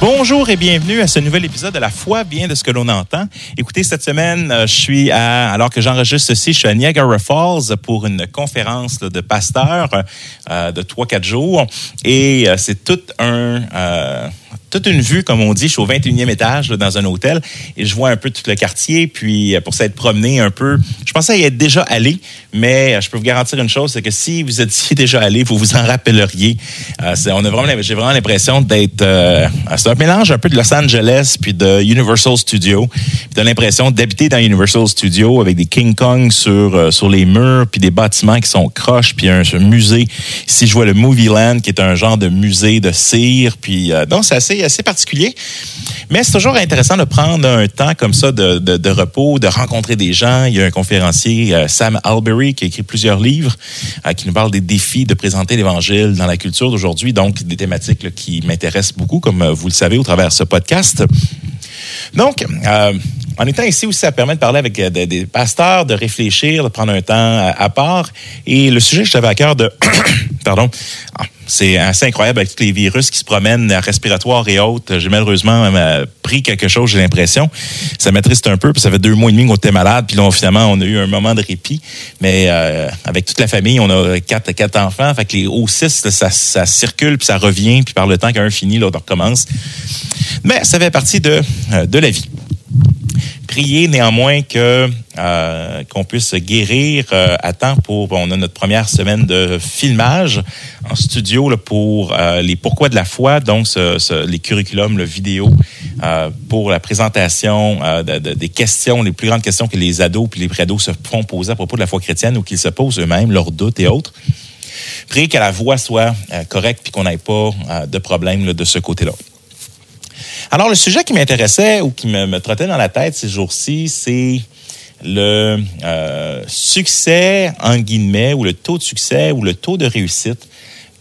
Bonjour et bienvenue à ce nouvel épisode de La foi vient de ce que l'on entend. Écoutez, cette semaine, euh, je suis à, alors que j'enregistre ceci, je suis à Niagara Falls pour une conférence de pasteurs euh, de 3-4 jours et euh, c'est tout un toute une vue, comme on dit. Je suis au 21e étage dans un hôtel et je vois un peu tout le quartier. Puis pour s'être promené un peu, je pensais y être déjà allé, mais je peux vous garantir une chose, c'est que si vous étiez déjà allé, vous vous en rappelleriez. on a vraiment, j'ai vraiment l'impression d'être c'est un mélange un peu de Los Angeles puis de Universal Studios. Tu as l'impression d'habiter dans Universal Studios avec des King Kong sur, euh, sur les murs puis des bâtiments qui sont croches puis un, musée. Ici, je vois le Movie Land qui est un genre de musée de cire. Puis, euh, c'est assez particulier. Mais c'est toujours intéressant de prendre un temps comme ça de, de, repos, de rencontrer des gens. Il y a un conférencier, euh, Sam Albury, qui a écrit plusieurs livres, qui nous parle des défis de présenter l'Évangile dans la culture d'aujourd'hui. Donc, des thématiques qui m'intéressent beaucoup, comme vous le savez, au travers ce podcast. Donc, euh, en étant ici aussi, ça permet de parler avec euh, des, pasteurs, de réfléchir, de prendre un temps à, part. Et le sujet que j'avais à cœur de... pardon. Ah, c'est assez incroyable avec tous les virus qui se promènent, respiratoires et autres. J'ai malheureusement euh, pris quelque chose, j'ai l'impression. Ça m'attriste un peu, puis ça fait deux mois et demi qu'on était malade, puis là, finalement, on a eu un moment de répit. Mais euh, avec toute la famille, on a quatre, quatre enfants. Fait que les O6, ça, ça circule, puis ça revient, puis par le temps qu'un finit, l'autre recommence. Mais ça fait partie de, de la vie. Prier néanmoins que euh, qu'on puisse guérir euh, à temps pour on a notre première semaine de filmage en studio pour euh, les pourquoi de la foi donc les curriculums le vidéo pour la présentation des questions les plus grandes questions que les ados puis les préados se font poser à propos de la foi chrétienne ou qu'ils se posent eux-mêmes leurs doutes et autres. Prier que la voix soit correcte puis qu'on n'ait pas de problème de ce côté-là alors, le sujet qui m'intéressait ou qui me, trottait dans la tête ces jours-ci, c'est le euh, succès, en guillemets, ou le taux de succès ou le taux de réussite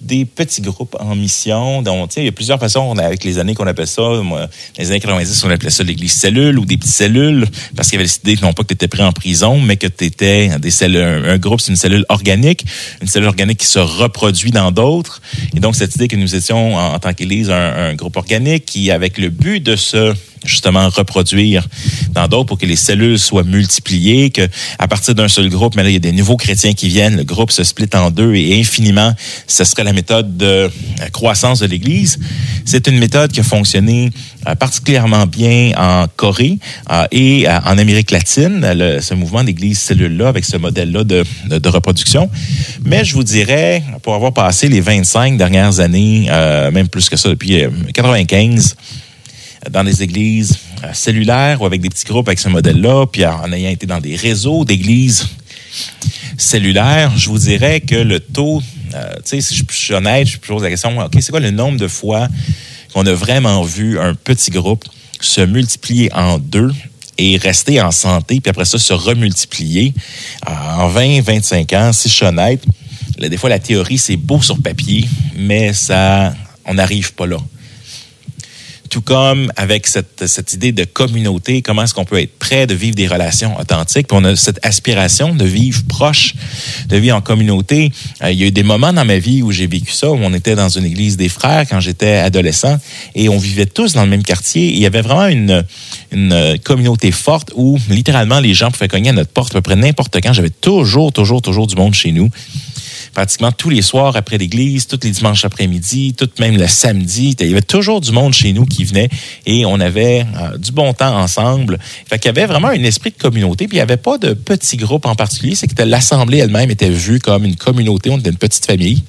des petits groupes en mission. Donc, il y a plusieurs façons, avec les années qu'on appelle ça. Moi, les années 90, on appelait ça l'église cellule ou des petites cellules, parce qu'il y avait décidé non pas que tu étais pris en prison, mais que tu étais des cellules. Un, groupe, c'est une cellule organique, une cellule organique qui se reproduit dans d'autres. Et donc, cette idée que nous étions, en, tant qu'église, un, groupe organique qui, avec le but de se justement reproduire dans d'autres pour que les cellules soient multipliées, que à partir d'un seul groupe, mais là, il y a des nouveaux chrétiens qui viennent, le groupe se split en deux et infiniment, ce serait la méthode de euh, croissance de l'Église. C'est une méthode qui a fonctionné euh, particulièrement bien en Corée euh, et en Amérique latine, ce mouvement d'église cellule-là, avec ce modèle-là de, reproduction. Mais je vous dirais, pour avoir passé les 25 dernières années, même plus que ça, depuis 95, dans des églises euh, cellulaires ou avec des petits groupes avec ce modèle-là, puis en ayant été dans des réseaux d'églises cellulaires, je vous dirais que le taux, euh, tu sais, si je suis honnête, je pose la question, OK, c'est quoi le nombre de fois qu'on a vraiment vu un petit groupe se multiplier en deux et rester en santé, puis après ça, se remultiplier? Euh, en 20, 25 ans, si je suis honnête. des fois, la théorie, c'est beau sur papier, mais ça, on n'arrive pas là tout comme avec cette, cette idée de communauté, comment est-ce qu'on peut être prêt de vivre des relations authentiques? Puis on a cette aspiration de vivre proche, de vivre en communauté. Euh, il y a eu des moments dans ma vie où j'ai vécu ça, où on était dans une église des frères quand j'étais adolescent et on vivait tous dans le même quartier. il y avait vraiment une, une communauté forte où littéralement les gens pouvaient cogner à notre porte à peu près n'importe quand. J'avais toujours, toujours, toujours du monde chez nous pratiquement tous les soirs après l'église, tous les dimanches après-midi, tout même le samedi. Il y avait toujours du monde chez nous qui venait et on avait euh, du bon temps ensemble. Fait qu'il y avait vraiment un esprit de communauté. Puis il n'y avait pas de petit groupe en particulier. C'est que l'assemblée elle-même était vue comme une communauté. On était une petite famille.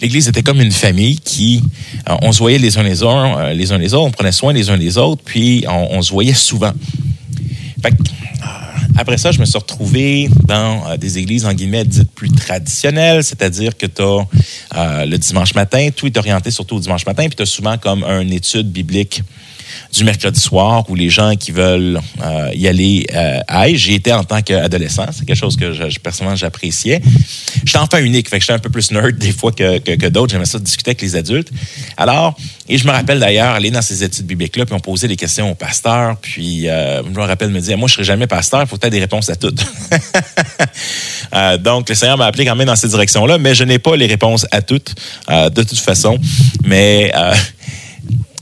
L'Église était comme une famille qui, euh, on se voyait les uns les uns, euh, les uns les autres, on prenait soin les uns des autres, puis on, on se voyait souvent. Que, après ça, je me suis retrouvé dans euh, des églises, en guillemets, dites plus traditionnelles, c'est-à-dire que tu as euh, le dimanche matin, tout est orienté surtout au dimanche matin, puis tu as souvent comme une étude biblique du mercredi soir où les gens qui veulent euh, y aller euh, aillent. J'y étais en tant qu'adolescent. C'est quelque chose que je, personnellement j'appréciais. J'étais enfant unique, fait que j'étais un peu plus nerd des fois que, que, d'autres. J'aimais ça discuter avec les adultes. Alors, et je me rappelle d'ailleurs aller dans ces études bibliques-là, puis on posait des questions au pasteur, puis euh, je me rappelle me dire, moi je serai jamais pasteur, il faut peut-être des réponses à toutes. euh, donc, le Seigneur m'a appelé quand même dans cette direction-là, mais je n'ai pas les réponses à toutes, euh, de toute façon. Mais euh,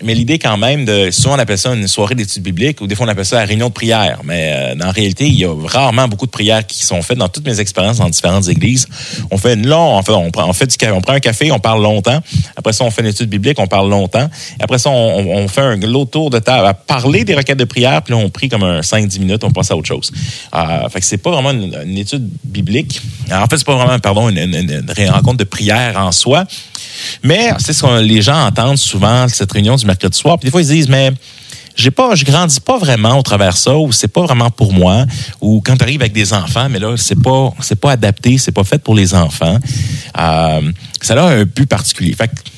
mais l'idée quand même de, souvent on appelle ça une soirée d'études bibliques ou des fois on appelle ça la réunion de prière. Mais euh, en réalité, il y a rarement beaucoup de prières qui sont faites dans toutes mes expériences dans différentes églises. On fait une longue, on fait, on prend, on fait on prend un café, on parle longtemps. Après ça, on fait une étude biblique, on parle longtemps. après ça, on, fait un l'autre tour de table à parler des requêtes de prière, puis là, on prie comme un 5-10 minutes, on passe à autre chose. Euh, fait que c'est pas vraiment une, étude biblique. En fait, c'est pas vraiment, pardon, une rencontre de prière en soi. Mais c'est ce que les gens entendent souvent, cette réunion du mercredi soir. Puis des fois, ils disent, mais j'ai pas, je grandis pas vraiment au travers ça, ou c'est pas vraiment pour moi, ou quand tu arrives avec des enfants, mais là, c'est pas, c'est pas adapté, c'est pas fait pour les enfants. Euh, ça a un but particulier.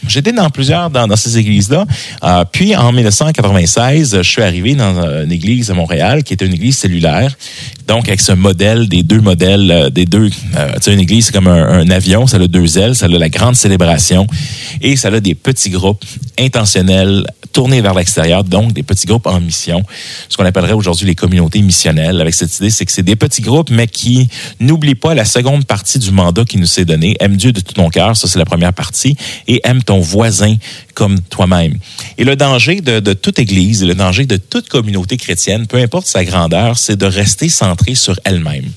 J'étais dans plusieurs dans, ces églises-là. Euh, puis en 1996, je suis arrivé dans une église à Montréal qui était une église cellulaire. Donc avec ce modèle des deux modèles, euh, des deux, euh, tu sais, une église c'est comme un, un, avion, ça a deux ailes, ça a la grande célébration et ça a des petits groupes intentionnels tournés vers l'extérieur, donc des petits groupes en mission, ce qu'on appellerait aujourd'hui les communautés missionnelles. Avec cette idée, c'est que c'est des petits groupes, mais qui n'oublient pas la seconde partie du mandat qui nous s'est donné. Aime Dieu de tout ton cœur, c'est la première partie, et aime ton voisin comme toi-même. Et le danger de, toute Église, le danger de toute communauté chrétienne, peu importe sa grandeur, c'est de rester centré sur elle-même.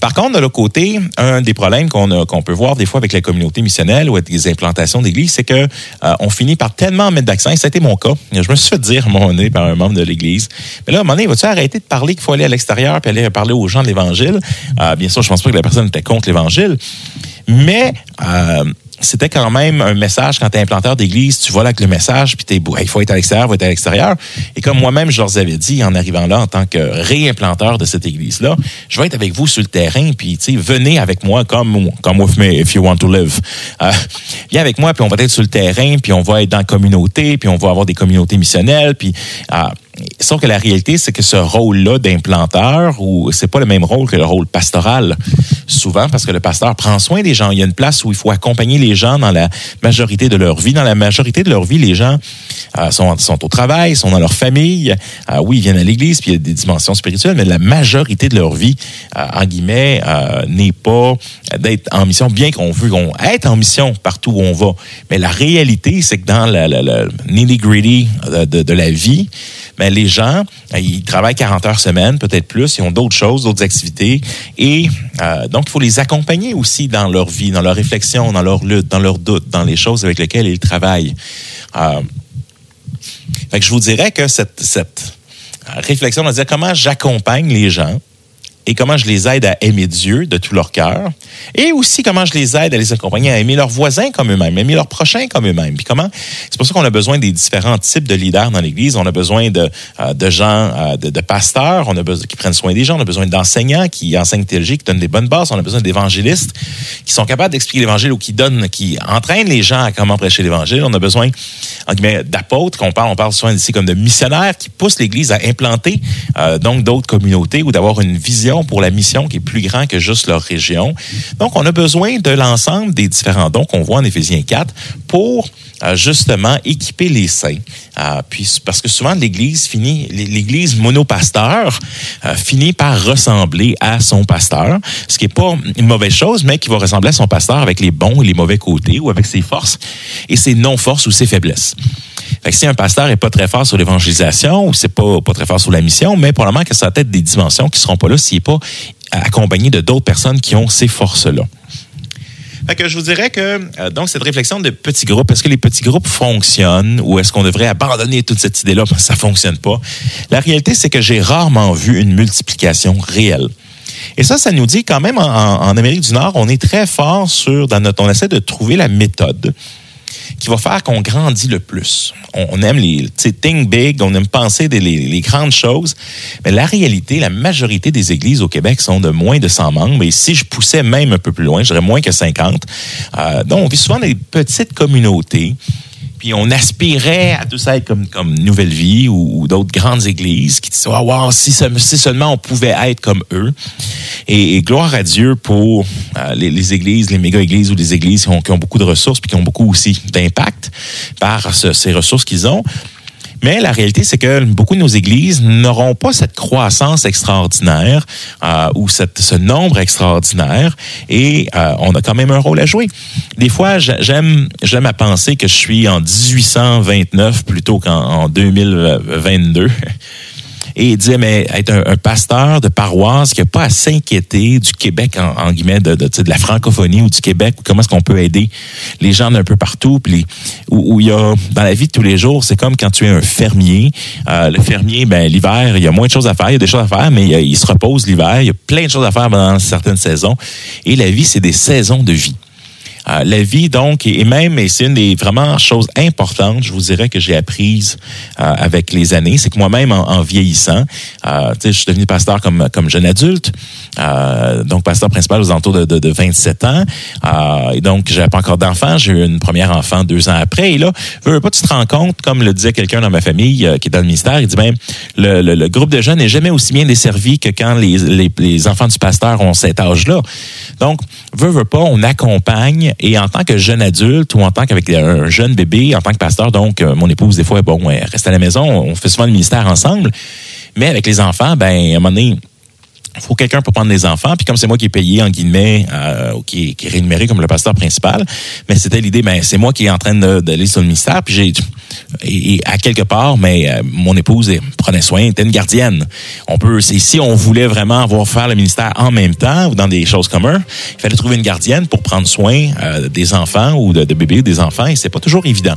Par contre, de l'autre côté, un des problèmes qu'on peut voir des fois avec la communauté missionnelle ou avec les implantations d'église, c'est que euh, on finit par tellement mettre d'accent, et ça a été mon cas. Je me suis fait dire à un moment par un membre de l'église, mais là, à un moment donné, vas-tu arrêter de parler qu'il faut aller à l'extérieur puis aller parler aux gens de l'Évangile? Euh, bien sûr, je pense pas que la personne était contre l'Évangile, mais... Euh, c'était quand même un message quand tu es implanteur d'église, tu vois là avec le message, puis tu il faut être à l'extérieur, il faut être à l'extérieur. Et comme moi-même, je leur avais dit en arrivant là en tant que réimplanteur de cette église-là, je vais être avec vous sur le terrain, puis venez avec moi comme, comme with me if you want to live. Euh, viens avec moi, puis on va être sur le terrain, puis on va être dans la communauté, puis on va avoir des communautés missionnelles, puis euh, Sauf que la réalité, c'est que ce rôle-là d'implanteur, ou c'est pas le même rôle que le rôle pastoral, souvent parce que le pasteur prend soin des gens. Il y a une place où il faut accompagner les gens dans la majorité de leur vie. Dans la majorité de leur vie, les gens euh, sont, au travail, sont dans leur famille. Euh, oui, ils viennent à l'église, puis il y a des dimensions spirituelles, mais la majorité de leur vie, euh, en guillemets, n'est pas d'être en mission, bien qu'on veut être en mission partout où on va. Mais la réalité, c'est que dans le, nitty-gritty de la vie, mais les gens, euh, ils travaillent 40 heures semaine, peut-être plus, ils ont d'autres choses, d'autres activités. Et euh, donc, il faut les accompagner aussi dans leur vie, dans leur réflexion, dans leur lutte, dans leurs doutes, dans les choses avec lesquelles ils travaillent. Euh, fait que je vous dirais que cette, cette réflexion, on va dire comment j'accompagne les gens et comment je les aide à aimer Dieu de tout leur cœur, et aussi comment je les aide à les accompagner à aimer leurs voisins comme eux-mêmes, aimer leurs prochains comme eux-mêmes. Puis comment C'est pour ça qu'on a besoin des différents types de leaders dans l'Église. On a besoin de, euh, de gens, euh, de, pasteurs, on a qui prennent soin des gens, on a besoin d'enseignants qui enseignent théologie, qui donnent des bonnes bases, on a besoin d'évangélistes qui sont capables d'expliquer l'Évangile ou qui donnent, qui entraînent les gens à comment prêcher l'Évangile. On a besoin d'apôtres, qu'on parle, on parle souvent ici comme de missionnaires qui poussent l'Église à implanter euh, donc d'autres communautés ou d'avoir une vision pour la mission qui est plus grand que juste leur région. Donc, on a besoin de l'ensemble des différents dons qu'on voit en Éphésiens 4 pour euh, justement équiper les saints. Euh, puis parce que souvent l'Église finit, l'Église monopasteur euh, finit par ressembler à son pasteur, ce qui est pas une mauvaise chose, mais qui va ressembler à son pasteur avec les bons et les mauvais côtés ou avec ses forces et ses non-forces ou ses faiblesses. Fait que si un pasteur est pas très fort sur l'évangélisation ou c'est pas, pas très fort sur la mission, mais probablement que ça a peut-être des dimensions qui seront pas là s'il n'est pas accompagné de d'autres personnes qui ont ces forces-là. Fait que je vous dirais que euh, donc cette réflexion de petits groupes, est-ce que les petits groupes fonctionnent ou est-ce qu'on devrait abandonner toute cette idée-là parce que ça fonctionne pas? La réalité, c'est que j'ai rarement vu une multiplication réelle. Et ça, ça nous dit quand même en, en Amérique du Nord, on est très fort sur dans notre, on essaie de trouver la méthode qui va faire qu'on grandit le plus. On, aime les think big, on aime penser des, les, grandes choses, mais la réalité, la majorité des églises au Québec sont de moins de 100 membres, et si je poussais même un peu plus loin, je dirais moins que 50. Euh, donc, on vit souvent des petites communautés puis on aspirait à tout ça être comme, comme Nouvelle Vie ou, d'autres grandes églises qui disaient, oh, wow, si, si, seulement on pouvait être comme eux. Et, gloire à Dieu pour euh, les, églises, les méga-églises ou les églises qui ont, qui ont, beaucoup de ressources puis qui ont beaucoup aussi d'impact par ces ressources qu'ils ont. Mais la réalité, c'est que beaucoup de nos églises n'auront pas cette croissance extraordinaire euh, ou cette, ce nombre extraordinaire et euh, on a quand même un rôle à jouer. Des fois, j'aime j'aime à penser que je suis en 1829 plutôt qu'en 2022 et il disait, mais être un, pasteur de paroisse qui n'a pas à s'inquiéter du Québec, en, guillemets, de, de, de, la francophonie ou du Québec, comment est-ce qu'on peut aider les gens d'un peu partout, puis où, il y a, dans la vie de tous les jours, c'est comme quand tu es un fermier. Euh, le fermier, ben l'hiver, il y a moins de choses à faire, il y a des choses à faire, mais il, il se repose l'hiver, il y a plein de choses à faire pendant certaines saisons. Et la vie, c'est des saisons de vie. Euh, la vie, donc, et même, et c'est une des vraiment choses importantes, je vous dirais, que j'ai apprises euh, avec les années, c'est que moi-même, en, vieillissant, euh, je suis devenu pasteur comme, comme jeune adulte, euh, donc pasteur principal aux alentours de, de, de 27 ans, et donc, j'avais pas encore d'enfant, j'ai eu une première enfant deux ans après, et là, veux pas, tu te rends compte, comme le disait quelqu'un dans ma famille qui est dans le ministère, il dit, ben, le, le, groupe de jeunes n'est jamais aussi bien desservi que quand les, les, les enfants du pasteur ont cet âge-là. Donc, veux, veux pas, on accompagne et en tant que jeune adulte ou en tant qu'avec un jeune bébé, en tant que pasteur, donc euh, mon épouse, des fois, bon, elle reste à la maison, on fait souvent le ministère ensemble. Mais avec les enfants, ben, à un moment donné, faut quelqu'un pour prendre les enfants. Puis comme c'est moi qui est payé, en guillemets, euh, qui, qui est rémunéré comme le pasteur principal, mais c'était l'idée, ben c'est moi qui est en train d'aller sur le ministère. Puis j'ai et, à quelque part, mais euh, mon épouse prenait soin, était une gardienne. On peut, si on voulait vraiment avoir faire le ministère en même temps ou dans des choses communes, il fallait trouver une gardienne pour prendre soin euh, des enfants ou de, de bébés des enfants, et c'est pas toujours évident.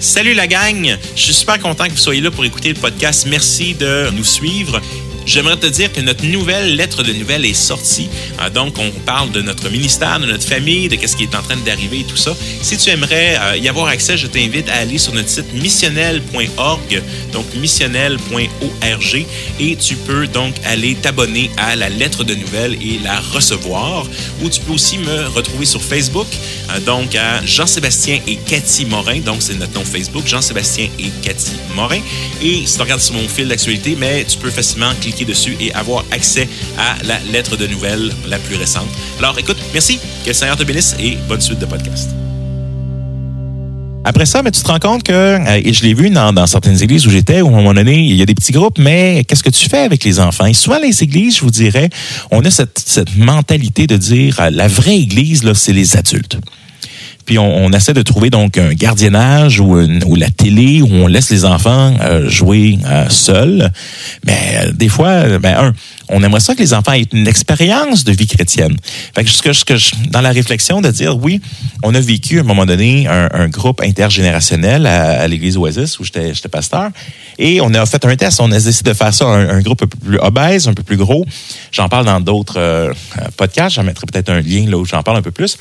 Salut la gang! Je suis super content que vous soyez là pour écouter le podcast. Merci de nous suivre. J'aimerais te dire que notre nouvelle lettre de nouvelles est sortie. Euh, donc, on parle de notre ministère, de notre famille, de ce qui est en train d'arriver et tout ça. Si tu aimerais euh, y avoir accès, je t'invite à aller sur notre site missionnel.org, donc missionnel.org, et tu peux donc aller t'abonner à la lettre de nouvelles et la recevoir. Ou tu peux aussi me retrouver sur Facebook, euh, donc à Jean-Sébastien et Cathy Morin. Donc, c'est notre nom Facebook, Jean-Sébastien et Cathy Morin. Et si tu regardes sur mon fil d'actualité, mais tu peux facilement cliquer dessus et avoir accès à la lettre de nouvelles la plus récente. Alors écoute, merci, que le Seigneur te bénisse et bonne suite de podcast. Après ça, mais tu te rends compte que, euh, et je l'ai vu dans, certaines églises où j'étais, où à un moment donné, il y a des petits groupes, mais qu'est-ce que tu fais avec les enfants? Et souvent, les églises, je vous dirais, on a cette, cette mentalité de dire, euh, la vraie église, là, c'est les adultes puis on, essaie de trouver donc un gardiennage ou, la télé où on laisse les enfants euh, jouer euh, seuls. Mais euh, des fois, ben un, on aimerait ça que les enfants aient une expérience de vie chrétienne. Fait que, ce que, ce que dans la réflexion de dire, oui, on a vécu à un moment donné un, groupe intergénérationnel à, l'Église Oasis où j'étais pasteur, et on a fait un test. On a décidé de faire ça un, un groupe un peu plus obèse, un peu plus gros. J'en parle dans d'autres podcasts. J'en mettrai peut-être un lien là où j'en parle un peu plus.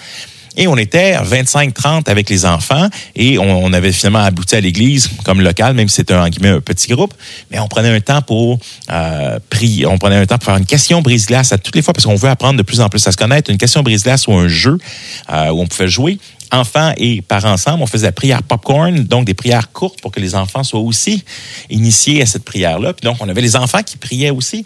Et on était 25-30 avec les enfants et on, avait finalement abouti à l'église comme local, même si c'était un, un petit groupe. Mais on prenait un temps pour euh, prier. On prenait un temps pour faire une question brise-glace à toutes les fois parce qu'on veut apprendre de plus en plus à se connaître. Une question brise-glace ou un jeu euh, où on pouvait jouer enfants et parents ensemble, on faisait la prière popcorn, donc des prières courtes pour que les enfants soient aussi initiés à cette prière-là. Puis donc, on avait les enfants qui priaient aussi.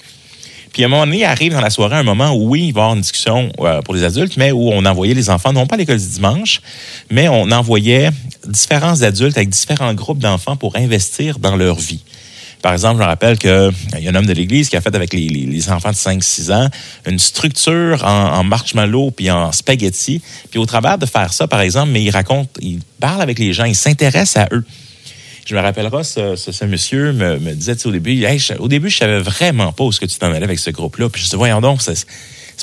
Puis à un moment donné, arrive dans la soirée un moment où, oui, il va y avoir une discussion euh, pour les adultes, mais où on envoyait les enfants, non pas à l'école du dimanche, mais on envoyait différents adultes avec différents groupes d'enfants pour investir dans leur vie. Par exemple, je me rappelle qu'il euh, y a un homme de l'Église qui a fait avec les, enfants de 5-6 ans une structure en, en marshmallow puis en spaghetti. Puis au travers de faire ça, par exemple, mais il raconte, il parle avec les gens, il s'intéresse à eux. Je me rappellerai, ce, monsieur me, disait au début, au début, je savais vraiment pas où ce que tu t'en allais avec ce groupe-là. Puis je disais, voyons donc, c'est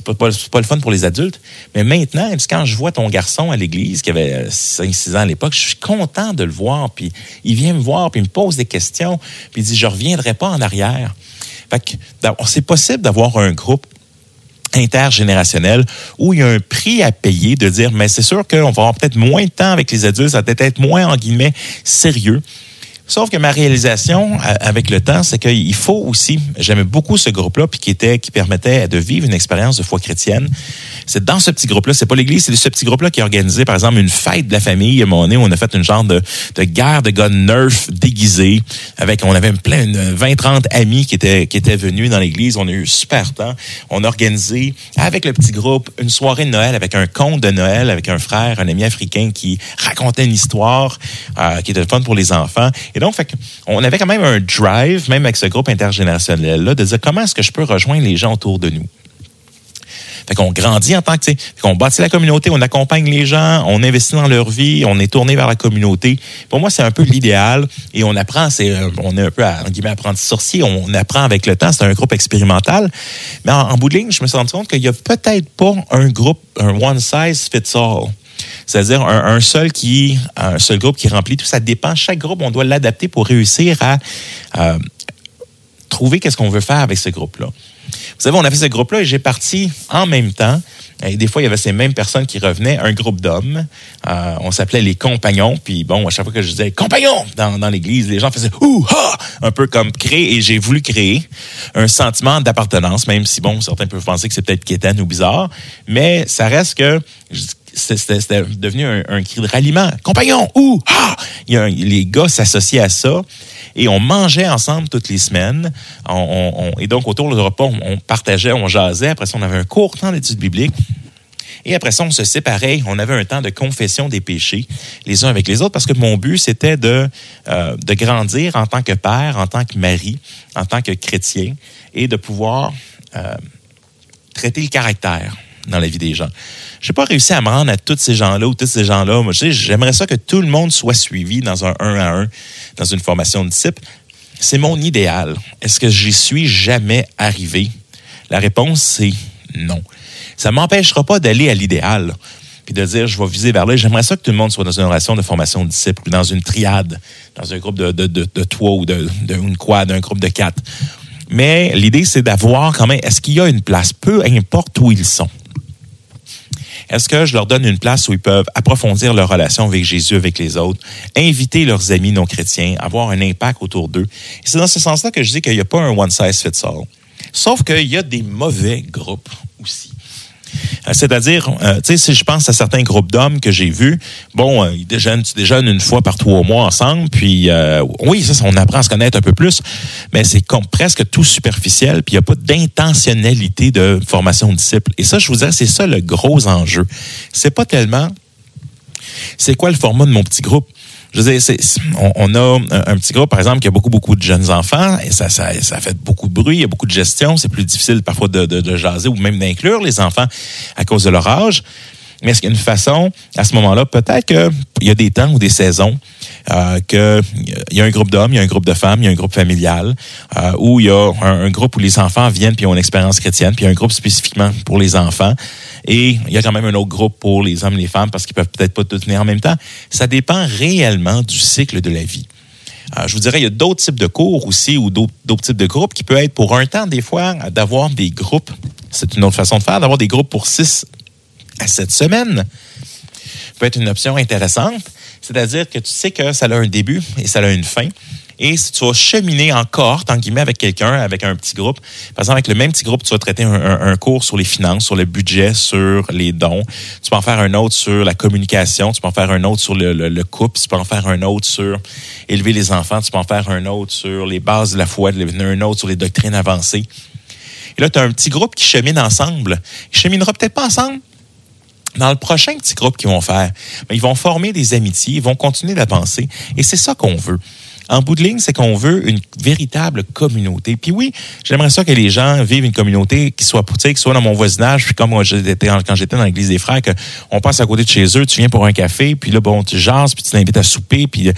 pas, pas, pas, le fun pour les adultes. Mais maintenant, quand je vois ton garçon à l'église, qui avait 5-6 ans à l'époque, je suis content de le voir. Puis il vient me voir, puis il me pose des questions, puis il dit, je reviendrai pas en arrière. Fait que c'est possible d'avoir un groupe intergénérationnel où il y a un prix à payer de dire, mais c'est sûr qu'on va avoir peut-être moins de temps avec les adultes, ça va peut-être être moins, en guillemets, sérieux Sauf que ma réalisation avec le temps, c'est qu'il faut aussi, j'aimais beaucoup ce groupe-là, puis qui était, qui permettait de vivre une expérience de foi chrétienne. C'est dans ce petit groupe-là, c'est pas l'église, c'est ce petit groupe-là qui organisait, par exemple, une fête de la famille. À un moment donné, on a fait une genre de, de guerre de gun nerf déguisée, avec, on avait plein, 20, 30 amis qui étaient, qui étaient venus dans l'église. On a eu super temps. On a organisé, avec le petit groupe, une soirée de Noël avec un conte de Noël, avec un frère, un ami africain qui racontait une histoire, euh, qui était fun pour les enfants. Donc, on avait quand même un drive, même avec ce groupe intergénérationnel-là, de dire comment est-ce que je peux rejoindre les gens autour de nous. Fait qu'on grandit en tant que, qu'on bâtit la communauté, on accompagne les gens, on investit dans leur vie, on est tourné vers la communauté. Pour moi, c'est un peu l'idéal et on apprend, c'est, euh, on est un peu, en guillemets, apprenti sorcier, on apprend avec le temps, c'est un groupe expérimental. Mais en, bout de ligne, je me suis rendu compte qu'il y a peut-être pas un groupe, un one size fits all. C'est-à-dire un, seul qui, un seul groupe qui remplit tout. Ça dépend. Chaque groupe, on doit l'adapter pour réussir à trouver qu'est-ce qu'on veut faire avec ce groupe-là. Vous savez, on a fait ce groupe-là et j'ai parti en même temps. Et des fois, il y avait ces mêmes personnes qui revenaient, un groupe d'hommes. Euh, on s'appelait les compagnons. Puis bon, à chaque fois que je disais compagnons dans, dans l'église, les gens faisaient ouh un peu comme créer. Et j'ai voulu créer un sentiment d'appartenance, même si bon, certains peuvent penser que c'est peut-être quétaine ou bizarre, mais ça reste que c'était devenu un, cri de ralliement. Compagnon, où? Ah! les gars s'associaient à ça et on mangeait ensemble toutes les semaines. et donc, autour du repas, on, partageait, on jasait. Après ça, on avait un court temps d'études bibliques. Et après ça, on se séparait. On avait un temps de confession des péchés les uns avec les autres parce que mon but, c'était de, euh, de grandir en tant que père, en tant que mari, en tant que chrétien et de pouvoir euh, traiter le caractère dans la vie des gens. Je n'ai pas réussi à me rendre à tous ces gens-là ou tous ces gens-là. J'aimerais ça que tout le monde soit suivi dans un 1 à 1, dans une formation de disciple. C'est mon idéal. Est-ce que j'y suis jamais arrivé? La réponse, c'est non. Ça ne m'empêchera pas d'aller à l'idéal puis de dire je vais viser vers là. J'aimerais ça que tout le monde soit dans une relation de formation de disciple ou dans une triade, dans un groupe de, de, de, trois ou d'une quad, un groupe de quatre. Mais l'idée, c'est d'avoir quand même, est-ce qu'il y a une place, peu importe où ils sont. Est-ce que je leur donne une place où ils peuvent approfondir leur relation avec Jésus, avec les autres, inviter leurs amis non chrétiens, avoir un impact autour d'eux? C'est dans ce sens-là que je dis qu'il n'y a pas un one size fits all. Sauf qu'il y a des mauvais groupes aussi. Euh, c'est-à-dire, euh, tu sais, si je pense à certains groupes d'hommes que j'ai vus, bon, euh, ils déjeunent, tu déjeunes une fois par trois mois ensemble, puis oui, ça, on apprend à se connaître un peu plus, mais c'est comme presque tout superficiel, puis il n'y a pas d'intentionnalité de formation de disciples. Et ça, je vous dirais, c'est ça le gros enjeu. C'est pas tellement, c'est quoi le format de mon petit groupe? Je veux dire, on, a un, petit groupe, par exemple, qui a beaucoup, beaucoup de jeunes enfants, et ça, ça, ça fait beaucoup de bruit, il y a beaucoup de gestion, c'est plus difficile parfois de, de, de jaser ou même d'inclure les enfants à cause de leur âge. Mais est-ce qu'il y a une façon, à ce moment-là, peut-être qu'il y a des temps ou des saisons, euh, qu'il y a un groupe d'hommes, il y a un groupe de femmes, il y a un groupe familial, euh, où il y a un, groupe où les enfants viennent puis ont une expérience chrétienne, puis il y a un groupe spécifiquement pour les enfants, et il y a quand même un autre groupe pour les hommes et les femmes parce qu'ils peuvent peut-être pas tout tenir en même temps. Ça dépend réellement du cycle de la vie. Euh, je vous dirais, il y a d'autres types de cours aussi ou d'autres types de groupes qui peuvent être pour un temps, des fois, d'avoir des groupes. C'est une autre façon de faire, d'avoir des groupes pour six à sept semaines. peut être une option intéressante. C'est-à-dire que tu sais que ça a un début et ça a une fin. Et si tu vas cheminer encore, tant guillemets, avec quelqu'un, avec un petit groupe, par exemple, avec le même petit groupe, tu vas traiter un, cours sur les finances, sur le budget, sur les dons. Tu peux en faire un autre sur la communication. Tu peux en faire un autre sur le, couple. Tu peux en faire un autre sur élever les enfants. Tu peux en faire un autre sur les bases de la foi, un autre sur les doctrines avancées. Et là, tu as un petit groupe qui chemine ensemble. Il cheminera peut-être pas ensemble, dans le prochain petit groupe qu'ils vont faire, ben, ils vont former des amitiés, ils vont continuer d'avancer. Et c'est ça qu'on veut. En bout de ligne, c'est qu'on veut une véritable communauté. Puis oui, j'aimerais ça que les gens vivent une communauté qui soit, qui soit dans mon voisinage, puis comme j'étais quand j'étais dans l'église des frères, qu'on passe à côté de chez eux, tu viens pour un café, puis là, bon, tu jases, puis tu t'invites à souper, puis...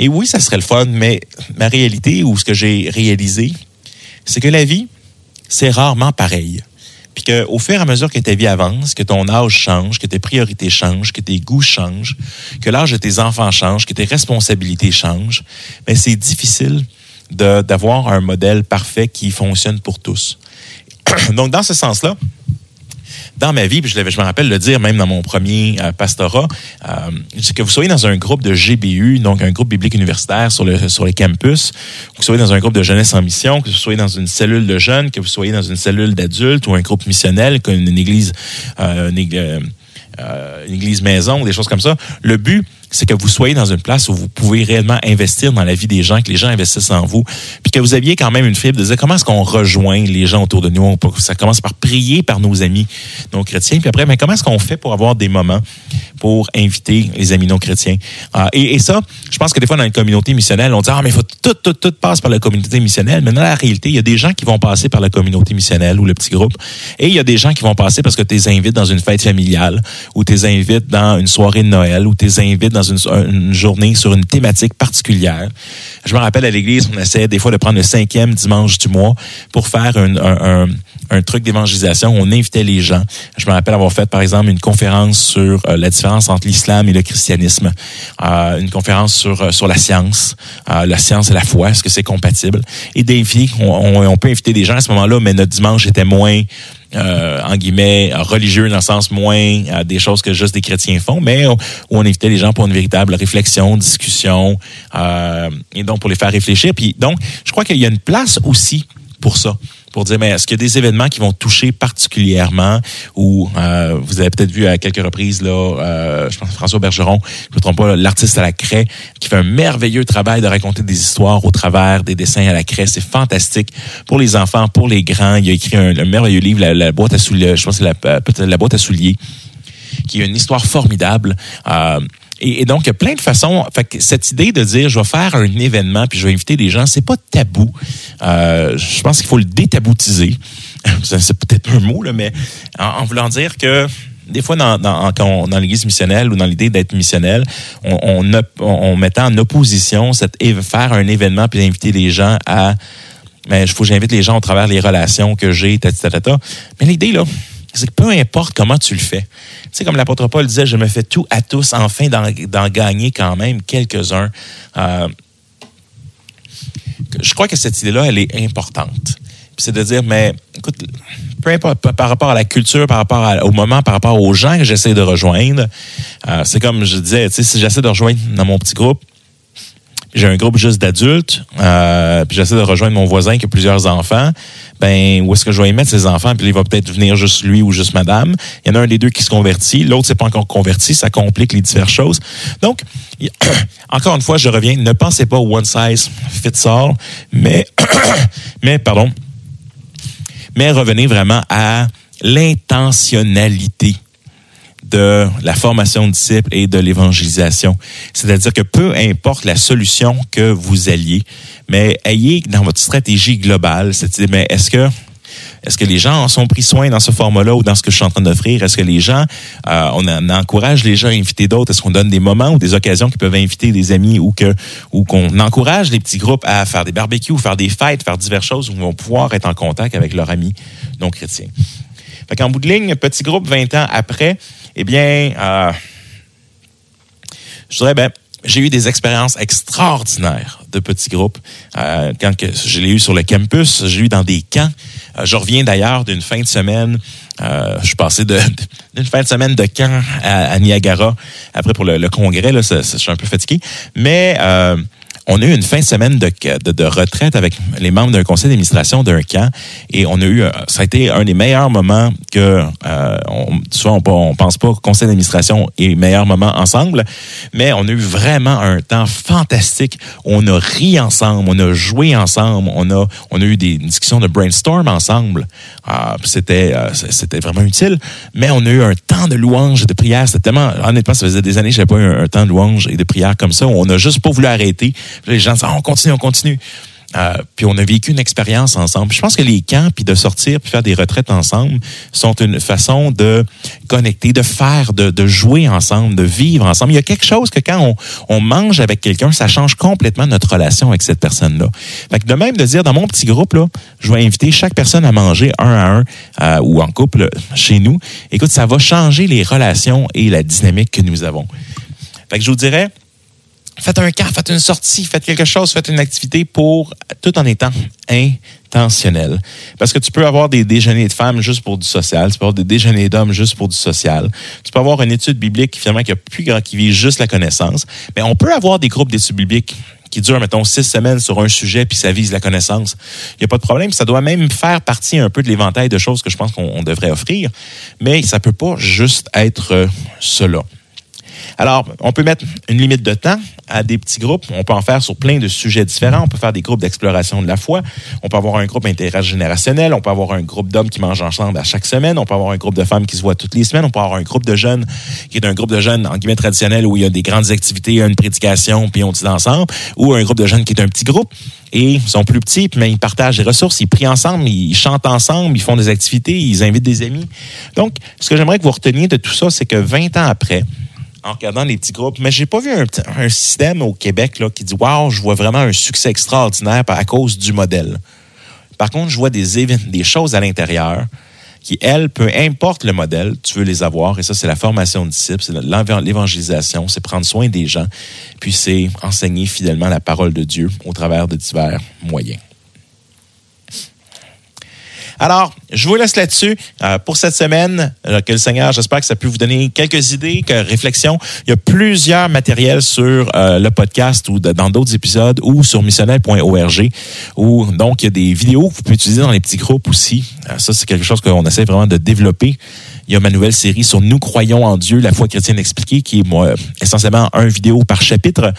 Et oui, ça serait le fun, mais ma réalité, ou ce que j'ai réalisé, c'est que la vie, c'est rarement pareil. Puis qu'au fur et à mesure que ta vie avance, que ton âge change, que tes priorités changent, que tes goûts changent, que l'âge de tes enfants change, que tes responsabilités changent, mais ben, c'est difficile d'avoir un modèle parfait qui fonctionne pour tous. Donc, dans ce sens-là, dans ma vie, puis je, me rappelle le dire même dans mon premier euh, pastorat, euh, que vous soyez dans un groupe de GBU, donc un groupe biblique universitaire sur, le, sur les campus, que vous soyez dans un groupe de jeunesse en mission, que vous soyez dans une cellule de jeunes, que vous soyez dans une cellule d'adultes ou un groupe missionnel, comme une église, euh, une, une église maison, ou des choses comme ça. Le but, c'est que vous soyez dans une place où vous pouvez réellement investir dans la vie des gens, que les gens investissent en vous, puis que vous aviez quand même une fibre de dire comment est-ce qu'on rejoint les gens autour de nous? Ça commence par prier par nos amis non chrétiens, puis après, mais comment est-ce qu'on fait pour avoir des moments pour inviter les amis non chrétiens? Ah, et, ça, je pense que des fois dans une communauté missionnelle, on dit ah mais faut tout tout tout passe par la communauté missionnelle, mais dans la réalité, il y a des gens qui vont passer par la communauté missionnelle ou le petit groupe, et il y a des gens qui vont passer parce que tu les invites dans une fête familiale, ou tu les invites dans une soirée de Noël, ou tu les invites dans une, journée sur une thématique particulière. Je me rappelle à l'église, on essaie des fois de prendre le cinquième dimanche du mois pour faire un, truc d'évangélisation. On invitait les gens. Je me rappelle avoir fait, par exemple, une conférence sur euh, la différence entre l'islam et le christianisme. Euh, une conférence sur, euh, la science, la science et la foi, est-ce que c'est compatible? Et des on, on, peut inviter des gens à ce moment-là, mais notre dimanche était moins euh, en guillemets, religieux dans le sens moins des choses que juste des chrétiens font, mais où on invitait les gens pour une véritable réflexion, discussion, euh, et donc pour les faire réfléchir. Puis donc, je crois qu'il y a une place aussi pour ça pour dire, mais est-ce qu'il y a des événements qui vont toucher particulièrement ou euh, vous avez peut-être vu à quelques reprises, là, euh, je pense François Bergeron, je ne me trompe pas, l'artiste à la craie, qui fait un merveilleux travail de raconter des histoires au travers des dessins à la craie. C'est fantastique pour les enfants, pour les grands. Il a écrit un, merveilleux livre, la, boîte à souliers, je pense que c'est la, peut-être la boîte à souliers, qui est une histoire formidable. Euh, et, donc, il y a plein de façons. Fait que cette idée de dire, je vais faire un événement puis je vais inviter des gens, c'est pas tabou. Euh, je pense qu'il faut le détaboutiser. c'est peut-être un mot, là, mais en, voulant dire que des fois, dans, dans, l'église missionnelle ou dans l'idée d'être missionnel, on, on, mettait en opposition cette, faire un événement puis inviter les gens à mais il faut que j'invite les gens au travers les relations que j'ai, Mais l'idée, là, c'est que peu importe comment tu le fais. Tu sais, comme l'apôtre Paul disait, je me fais tout à tous, enfin d'en gagner quand même quelques-uns. Euh, je crois que cette idée-là, elle est importante. C'est de dire, mais écoute, peu importe par rapport à la culture, par rapport au moment, par rapport aux gens que j'essaie de rejoindre, euh, c'est comme je disais, tu sais, si j'essaie de rejoindre dans mon petit groupe, j'ai un groupe juste d'adultes, euh, puis j'essaie de rejoindre mon voisin qui a plusieurs enfants, ben où est-ce que je vais y mettre ses enfants, puis il va peut-être venir juste lui ou juste madame. Il y en a un des deux qui se convertit, l'autre c'est pas encore converti, ça complique les diverses choses. Donc, encore une fois, je reviens, ne pensez pas one size fits all, mais, mais pardon, mais revenez vraiment à l'intentionnalité de la formation de disciples et de l'évangélisation. C'est-à-dire que peu importe la solution que vous alliez, mais ayez dans votre stratégie globale idée, mais est-ce que est-ce que les gens en sont pris soin dans ce format-là ou dans ce que je suis en train d'offrir? Est-ce que les gens, euh, on, encourage les gens à inviter d'autres? Est-ce qu'on donne des moments ou des occasions qui peuvent inviter des amis ou que ou qu'on encourage les petits groupes à faire des barbecues, faire des fêtes, faire diverses choses où ils vont pouvoir être en contact avec leurs amis non chrétiens? Fait qu'en bout de ligne, petit groupe 20 ans après, eh bien, euh, je dirais, ben, j'ai eu des expériences extraordinaires de petits groupes. Euh, quand je l'ai eu sur le campus, j'ai eu dans des camps. Euh, je reviens d'ailleurs d'une fin de semaine. je suis passé d'une fin de semaine de camp à, Niagara. Après pour le, congrès, là, je suis un peu fatigué. Mais on a eu une fin de semaine de, de, retraite avec les membres d'un conseil d'administration d'un camp et on a eu, euh, ça a été un des meilleurs moments que, euh, on, souvent on, pense pas conseil d'administration le meilleur moment ensemble, mais on a eu vraiment un temps fantastique. On a ri ensemble, on a joué ensemble, on a, on a eu des discussions de brainstorm ensemble. Ah, c'était, euh, c'était vraiment utile, mais on a eu un temps de louange et de prière. C'était tellement, honnêtement, ça faisait des années que j'avais pas eu un, un temps de louange et de prière comme ça. On a juste pas voulu arrêter les gens disent, ah, on continue, on continue. Euh, puis on a vécu une expérience ensemble. Je pense que les camps, puis de sortir, puis faire des retraites ensemble, sont une façon de connecter, de faire, de, de jouer ensemble, de vivre ensemble. Il y a quelque chose que quand on, on mange avec quelqu'un, ça change complètement notre relation avec cette personne-là. Fait que de même de dire, dans mon petit groupe, là, je vais inviter chaque personne à manger un à un euh, ou en couple chez nous. Écoute, ça va changer les relations et la dynamique que nous avons. Fait que je vous dirais, faites un camp, faites une sortie, faites quelque chose, faites une activité pour tout en étant intentionnel. Parce que tu peux avoir des déjeuners de femmes juste pour du social, tu peux avoir des déjeuners d'hommes juste pour du social. Tu peux avoir une étude biblique finalement qui a plus grand, qui vise juste la connaissance. Mais on peut avoir des groupes d'études bibliques qui durent, mettons, six semaines sur un sujet, puis ça vise la connaissance. Il n'y a pas de problème. Ça doit même faire partie un peu de l'éventail de choses que je pense qu'on devrait offrir. Mais ça peut pas juste être euh, cela. Alors, on peut mettre une limite de temps à des petits groupes. On peut en faire sur plein de sujets différents. On peut faire des groupes d'exploration de la foi. On peut avoir un groupe intergénérationnel. On peut avoir un groupe d'hommes qui mangent ensemble à chaque semaine. On peut avoir un groupe de femmes qui se voient toutes les semaines. On peut avoir un groupe de jeunes qui est un groupe de jeunes, en guillemets, traditionnel où il y a des grandes activités, une prédication, puis on dit ensemble. Ou un groupe de jeunes qui est un petit groupe et ils sont plus petits, mais ils partagent des ressources, ils prient ensemble, ils chantent ensemble, ils font des activités, ils invitent des amis. Donc, ce que j'aimerais que vous reteniez de tout ça, c'est que 20 ans après, en regardant les petits groupes, mais j'ai pas vu un, système au Québec là, qui dit Wow, je vois vraiment un succès extraordinaire à cause du modèle. Par contre, je vois des, des choses à l'intérieur qui, elles, peu importe le modèle, tu veux les avoir. Et ça, c'est la formation de disciples, c'est l'évangélisation, c'est prendre soin des gens, puis c'est enseigner fidèlement la parole de Dieu au travers de divers moyens. Alors, je vous laisse là-dessus euh, pour cette semaine. Euh, que le Seigneur, j'espère que ça peut vous donner quelques idées, quelques réflexions. Il y a plusieurs matériels sur euh, le podcast ou dans d'autres épisodes ou sur missionnel.org où donc il y a des vidéos que vous pouvez utiliser dans les petits groupes aussi. ça, c'est quelque chose qu'on essaie vraiment de développer. Il y a ma nouvelle série sur Nous croyons en Dieu, la foi chrétienne expliquée, qui est moi, essentiellement un vidéo par chapitre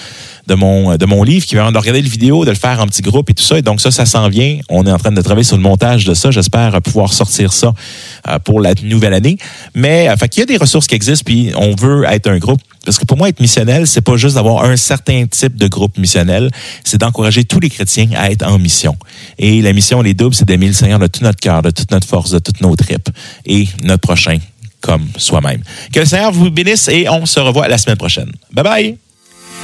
de mon, de mon livre, qui va de regarder le vidéo, de le faire en petit groupe et tout ça. Et donc ça, ça s'en vient. On est en train de travailler sur le montage de ça. J'espère pouvoir sortir ça euh, pour la nouvelle année. Mais, enfin, il y a des ressources qui existent, puis on veut être un groupe. Parce que pour moi, être missionnel, c'est pas juste d'avoir un certain type de groupe missionnel, c'est d'encourager tous les chrétiens à être en mission. Et la mission, les doubles, c'est d'aimer le Seigneur de tout notre cœur, de toute notre force, de toutes nos tripes. Et notre prochain comme soi-même. Que le Seigneur vous bénisse et on se revoit la semaine prochaine. Bye bye!